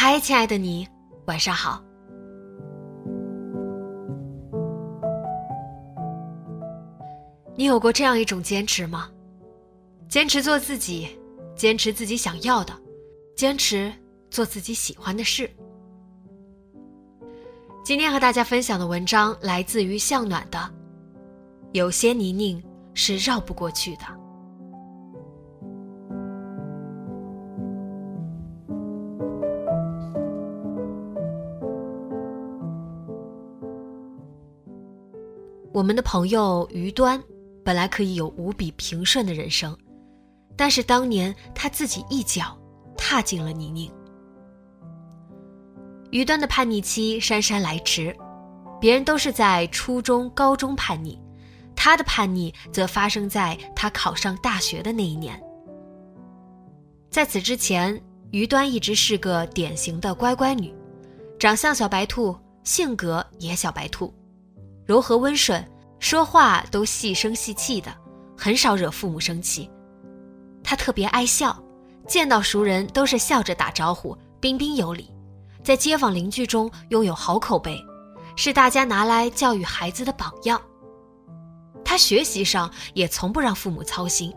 嗨，亲爱的你，晚上好。你有过这样一种坚持吗？坚持做自己，坚持自己想要的，坚持做自己喜欢的事。今天和大家分享的文章来自于向暖的，有些泥泞是绕不过去的。我们的朋友于端，本来可以有无比平顺的人生，但是当年他自己一脚踏进了泥泞。于端的叛逆期姗姗来迟，别人都是在初中、高中叛逆，他的叛逆则发生在他考上大学的那一年。在此之前，于端一直是个典型的乖乖女，长相小白兔，性格也小白兔。柔和温顺，说话都细声细气的，很少惹父母生气。他特别爱笑，见到熟人都是笑着打招呼，彬彬有礼，在街坊邻居中拥有好口碑，是大家拿来教育孩子的榜样。他学习上也从不让父母操心，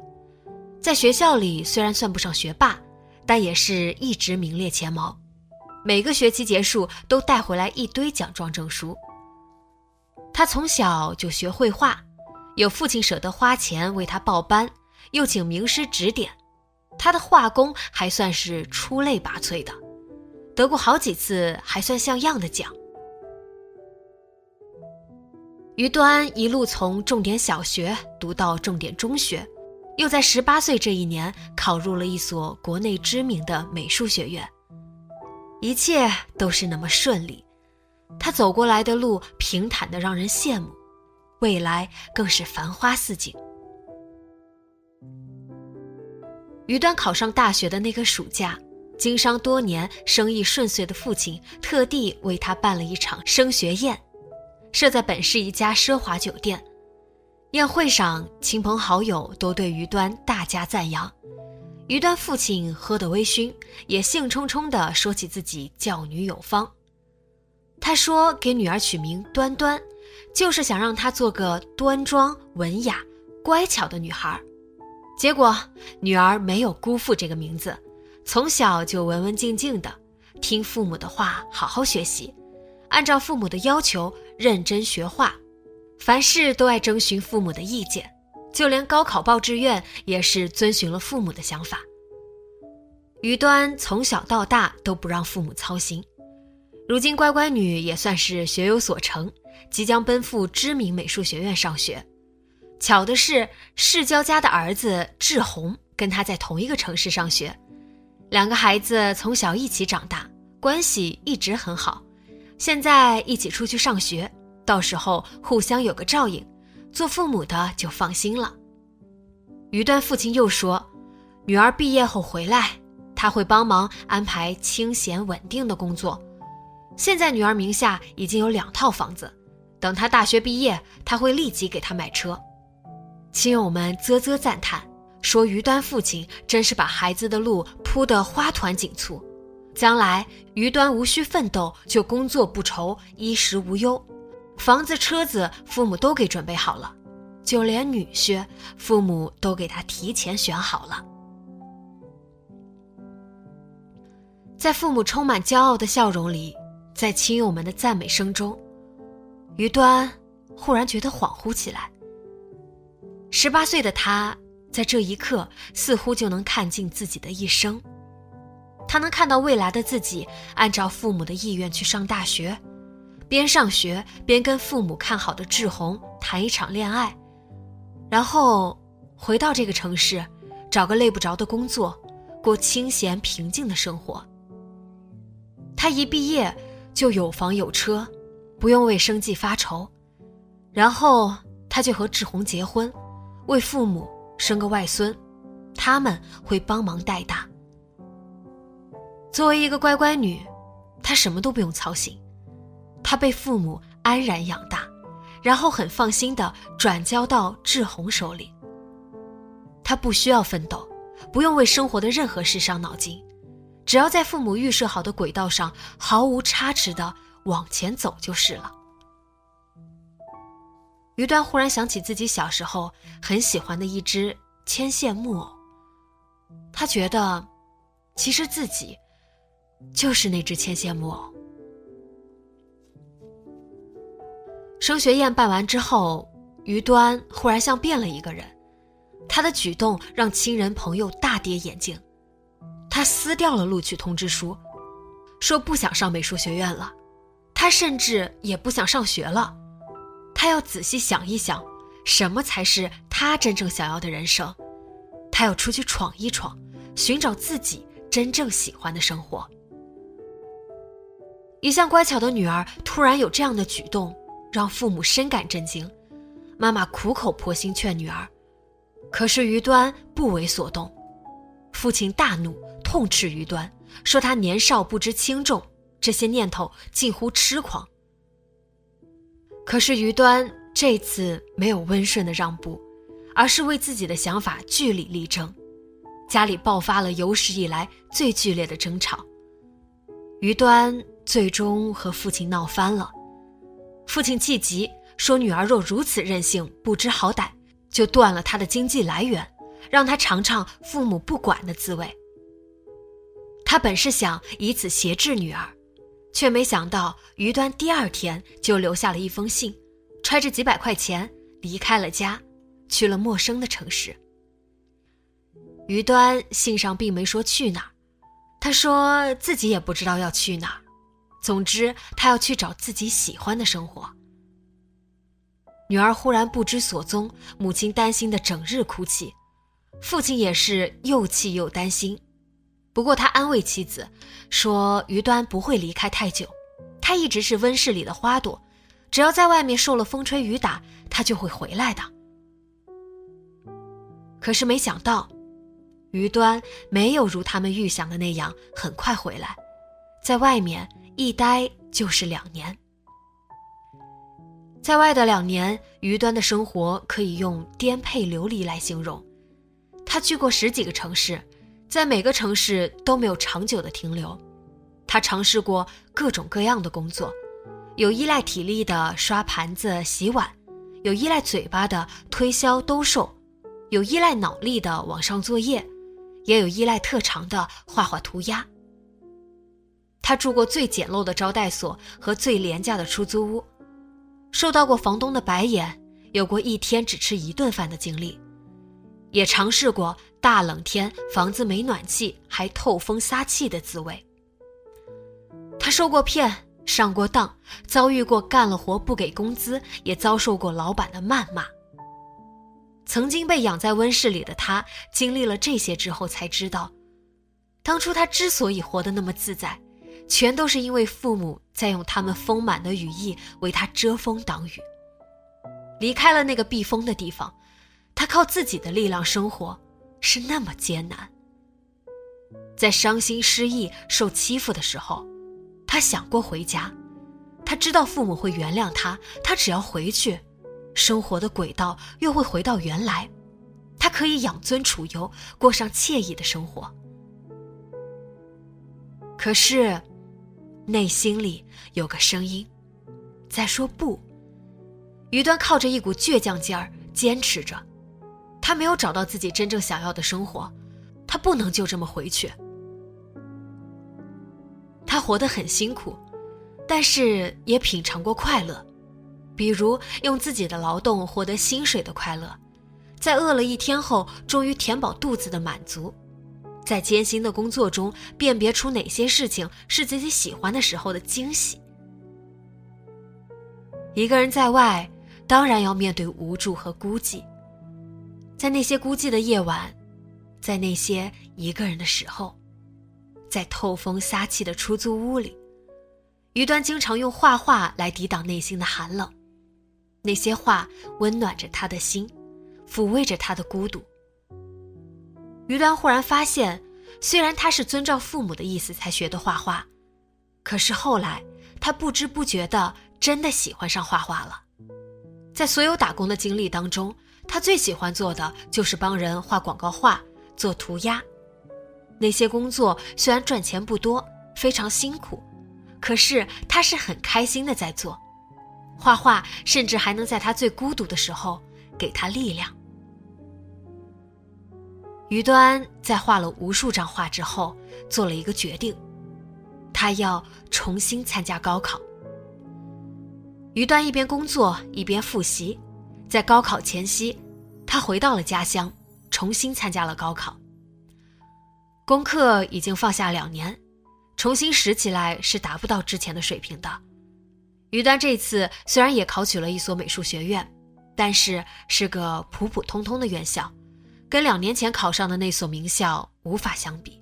在学校里虽然算不上学霸，但也是一直名列前茅，每个学期结束都带回来一堆奖状证书。他从小就学绘画，有父亲舍得花钱为他报班，又请名师指点，他的画工还算是出类拔萃的，得过好几次还算像样的奖。于端一路从重点小学读到重点中学，又在十八岁这一年考入了一所国内知名的美术学院，一切都是那么顺利。他走过来的路平坦的让人羡慕，未来更是繁花似锦。于端考上大学的那个暑假，经商多年、生意顺遂的父亲特地为他办了一场升学宴，设在本市一家奢华酒店。宴会上，亲朋好友都对于端大加赞扬。于端父亲喝得微醺，也兴冲冲地说起自己教女有方。他说：“给女儿取名端端，就是想让她做个端庄、文雅、乖巧的女孩。”结果，女儿没有辜负这个名字，从小就文文静静的，听父母的话，好好学习，按照父母的要求认真学画，凡事都爱征询父母的意见，就连高考报志愿也是遵循了父母的想法。于端从小到大都不让父母操心。如今乖乖女也算是学有所成，即将奔赴知名美术学院上学。巧的是，世交家的儿子志宏跟她在同一个城市上学，两个孩子从小一起长大，关系一直很好。现在一起出去上学，到时候互相有个照应，做父母的就放心了。于端父亲又说，女儿毕业后回来，他会帮忙安排清闲稳定的工作。现在女儿名下已经有两套房子，等她大学毕业，他会立即给她买车。亲友们啧啧赞叹，说于端父亲真是把孩子的路铺得花团锦簇，将来于端无需奋斗，就工作不愁，衣食无忧，房子车子父母都给准备好了，就连女婿父母都给他提前选好了。在父母充满骄傲的笑容里。在亲友们的赞美声中，于端忽然觉得恍惚起来。十八岁的他，在这一刻似乎就能看尽自己的一生。他能看到未来的自己按照父母的意愿去上大学，边上学边跟父母看好的志宏谈一场恋爱，然后回到这个城市，找个累不着的工作，过清闲平静的生活。他一毕业就有房有车，不用为生计发愁，然后他就和志宏结婚。为父母生个外孙，他们会帮忙带大。作为一个乖乖女，她什么都不用操心，她被父母安然养大，然后很放心的转交到志宏手里。她不需要奋斗，不用为生活的任何事伤脑筋，只要在父母预设好的轨道上毫无差池的往前走就是了。于端忽然想起自己小时候很喜欢的一只牵线木偶，他觉得，其实自己就是那只牵线木偶。升学宴办完之后，于端忽然像变了一个人，他的举动让亲人朋友大跌眼镜，他撕掉了录取通知书，说不想上美术学院了，他甚至也不想上学了。他要仔细想一想，什么才是他真正想要的人生。他要出去闯一闯，寻找自己真正喜欢的生活。一向乖巧的女儿突然有这样的举动，让父母深感震惊。妈妈苦口婆心劝女儿，可是于端不为所动。父亲大怒，痛斥于端，说他年少不知轻重，这些念头近乎痴狂。可是于端这次没有温顺的让步，而是为自己的想法据理力争，家里爆发了有史以来最剧烈的争吵。于端最终和父亲闹翻了，父亲气急，说女儿若如此任性不知好歹，就断了她的经济来源，让她尝尝父母不管的滋味。他本是想以此挟制女儿。却没想到，于端第二天就留下了一封信，揣着几百块钱离开了家，去了陌生的城市。于端信上并没说去哪儿，他说自己也不知道要去哪儿，总之他要去找自己喜欢的生活。女儿忽然不知所踪，母亲担心的整日哭泣，父亲也是又气又担心。不过他安慰妻子，说于端不会离开太久，他一直是温室里的花朵，只要在外面受了风吹雨打，他就会回来的。可是没想到，于端没有如他们预想的那样很快回来，在外面一待就是两年。在外的两年，于端的生活可以用颠沛流离来形容，他去过十几个城市。在每个城市都没有长久的停留，他尝试过各种各样的工作，有依赖体力的刷盘子、洗碗，有依赖嘴巴的推销兜售，有依赖脑力的网上作业，也有依赖特长的画画涂鸦。他住过最简陋的招待所和最廉价的出租屋，受到过房东的白眼，有过一天只吃一顿饭的经历。也尝试过大冷天房子没暖气还透风撒气的滋味。他受过骗，上过当，遭遇过干了活不给工资，也遭受过老板的谩骂。曾经被养在温室里的他，经历了这些之后，才知道，当初他之所以活得那么自在，全都是因为父母在用他们丰满的羽翼为他遮风挡雨。离开了那个避风的地方。他靠自己的力量生活，是那么艰难。在伤心、失意、受欺负的时候，他想过回家。他知道父母会原谅他，他只要回去，生活的轨道又会回到原来，他可以养尊处优，过上惬意的生活。可是，内心里有个声音，在说不。于端靠着一股倔强劲儿坚持着。他没有找到自己真正想要的生活，他不能就这么回去。他活得很辛苦，但是也品尝过快乐，比如用自己的劳动获得薪水的快乐，在饿了一天后终于填饱肚子的满足，在艰辛的工作中辨别出哪些事情是自己喜欢的时候的惊喜。一个人在外，当然要面对无助和孤寂，在那些孤寂的夜晚，在那些一个人的时候。在透风撒气的出租屋里，于端经常用画画来抵挡内心的寒冷。那些画温暖着他的心，抚慰着他的孤独。于端忽然发现，虽然他是遵照父母的意思才学的画画，可是后来他不知不觉的真的喜欢上画画了。在所有打工的经历当中，他最喜欢做的就是帮人画广告画、做涂鸦。那些工作虽然赚钱不多，非常辛苦，可是他是很开心的在做。画画甚至还能在他最孤独的时候给他力量。于端在画了无数张画之后，做了一个决定，他要重新参加高考。于端一边工作一边复习，在高考前夕，他回到了家乡，重新参加了高考。功课已经放下两年，重新拾起来是达不到之前的水平的。于丹这次虽然也考取了一所美术学院，但是是个普普通通的院校，跟两年前考上的那所名校无法相比。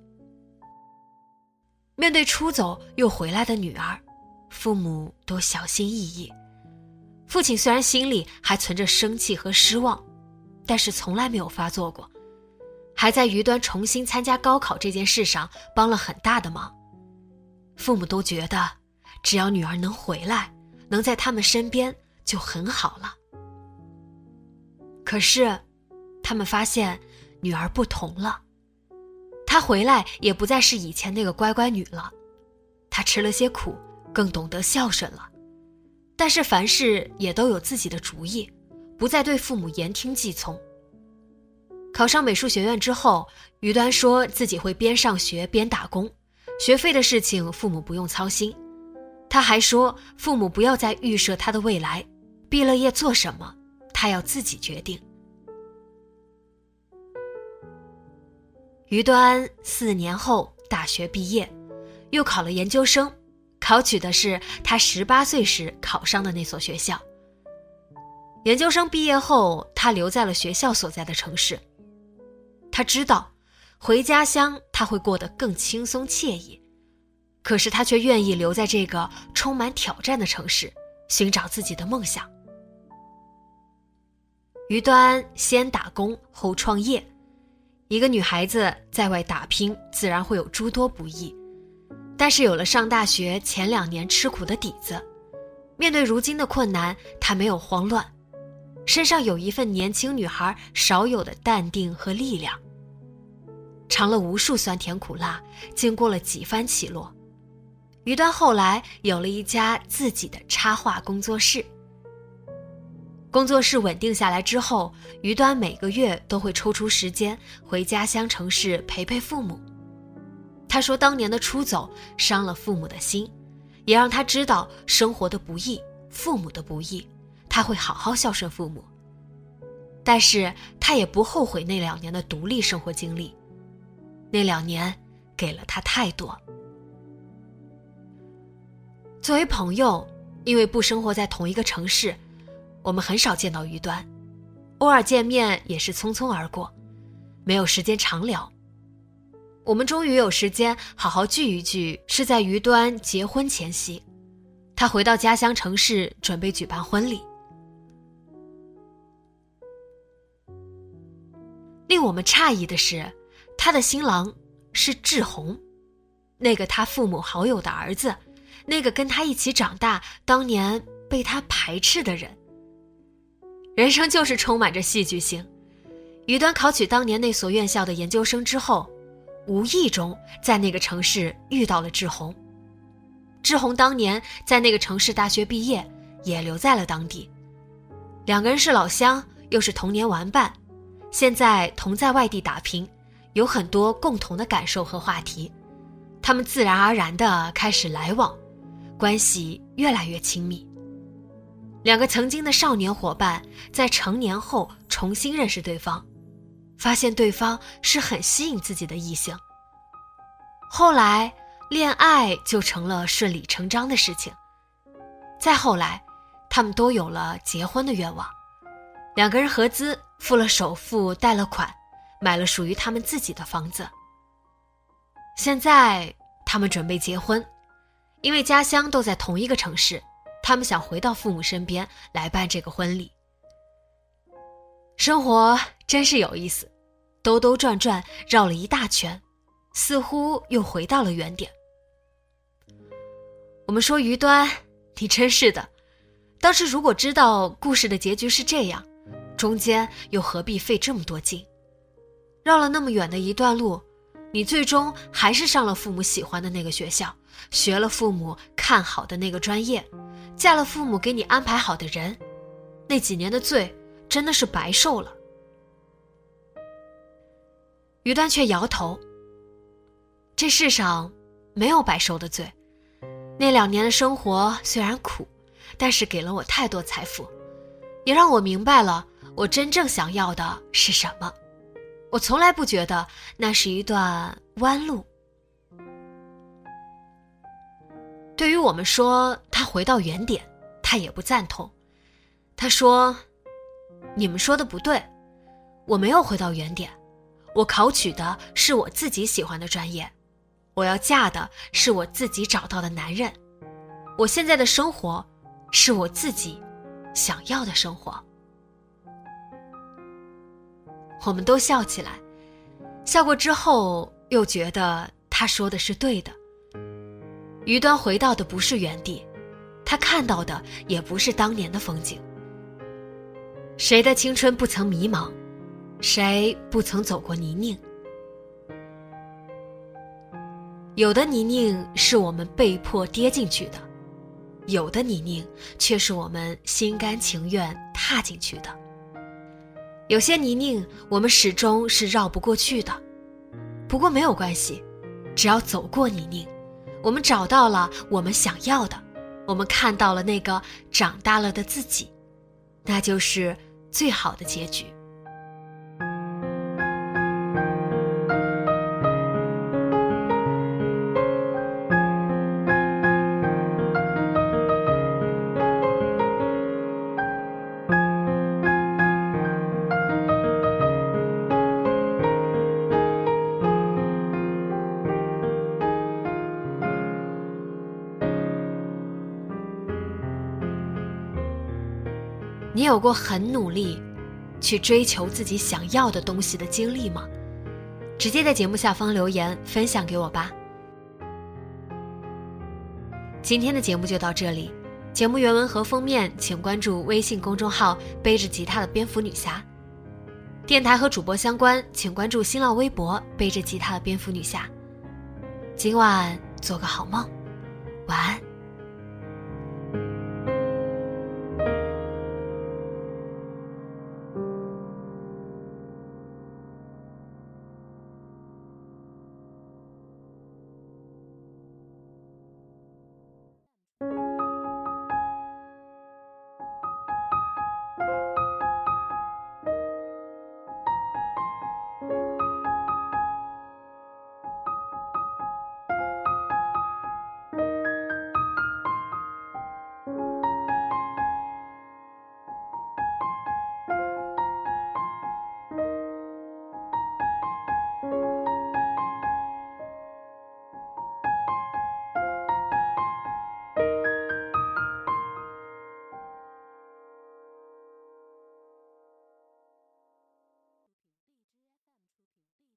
面对出走又回来的女儿，父母都小心翼翼。父亲虽然心里还存着生气和失望，但是从来没有发作过。还在于端重新参加高考这件事上帮了很大的忙，父母都觉得只要女儿能回来，能在他们身边就很好了。可是，他们发现女儿不同了，她回来也不再是以前那个乖乖女了，她吃了些苦，更懂得孝顺了，但是凡事也都有自己的主意，不再对父母言听计从。考上美术学院之后，于端说自己会边上学边打工，学费的事情父母不用操心。他还说，父母不要再预设他的未来，毕了业做什么，他要自己决定。于端四年后大学毕业，又考了研究生，考取的是他十八岁时考上的那所学校。研究生毕业后，他留在了学校所在的城市。他知道，回家乡他会过得更轻松惬意，可是他却愿意留在这个充满挑战的城市，寻找自己的梦想。于端先打工后创业，一个女孩子在外打拼，自然会有诸多不易，但是有了上大学前两年吃苦的底子，面对如今的困难，她没有慌乱。身上有一份年轻女孩少有的淡定和力量。尝了无数酸甜苦辣，经过了几番起落，于端后来有了一家自己的插画工作室。工作室稳定下来之后，于端每个月都会抽出时间回家乡城市陪陪父母。他说，当年的出走伤了父母的心，也让他知道生活的不易，父母的不易。他会好好孝顺父母，但是他也不后悔那两年的独立生活经历。那两年给了他太多。作为朋友，因为不生活在同一个城市，我们很少见到于端，偶尔见面也是匆匆而过，没有时间长聊。我们终于有时间好好聚一聚，是在于端结婚前夕，他回到家乡城市准备举办婚礼。令我们诧异的是，他的新郎是志宏，那个他父母好友的儿子，那个跟他一起长大、当年被他排斥的人。人生就是充满着戏剧性。于端考取当年那所院校的研究生之后，无意中在那个城市遇到了志宏。志宏当年在那个城市大学毕业，也留在了当地。两个人是老乡，又是童年玩伴。现在同在外地打拼，有很多共同的感受和话题，他们自然而然的开始来往，关系越来越亲密。两个曾经的少年伙伴在成年后重新认识对方，发现对方是很吸引自己的异性。后来，恋爱就成了顺理成章的事情。再后来，他们都有了结婚的愿望，两个人合资付了首付，贷了款，买了属于他们自己的房子。现在，他们准备结婚，因为家乡都在同一个城市。他们想回到父母身边来办这个婚礼。生活真是有意思，兜兜转转绕了一大圈，似乎又回到了原点。我们说于端，你真是的，当时如果知道故事的结局是这样，中间又何必费这么多劲，绕了那么远的一段路，你最终还是上了父母喜欢的那个学校，学了父母看好的那个专业。嫁了父母给你安排好的人，那几年的罪真的是白受了。于丹却摇头。这世上没有白受的罪，那两年的生活虽然苦，但是给了我太多财富，也让我明白了我真正想要的是什么。我从来不觉得那是一段弯路。对于我们说他回到原点，他也不赞同。他说：“你们说的不对，我没有回到原点，我考取的是我自己喜欢的专业，我要嫁的是我自己找到的男人，我现在的生活是我自己想要的生活。”我们都笑起来，笑过之后又觉得他说的是对的。于端回到的不是原地，他看到的也不是当年的风景。谁的青春不曾迷茫，谁不曾走过泥泞？有的泥泞是我们被迫跌进去的，有的泥泞却是我们心甘情愿踏进去的。有些泥泞我们始终是绕不过去的，不过没有关系，只要走过泥泞。我们找到了我们想要的，我们看到了那个长大了的自己，那就是最好的结局。有过很努力，去追求自己想要的东西的经历吗？直接在节目下方留言分享给我吧。今天的节目就到这里，节目原文和封面请关注微信公众号“背着吉他的蝙蝠女侠”，电台和主播相关请关注新浪微博“背着吉他的蝙蝠女侠”。今晚做个好梦，晚安。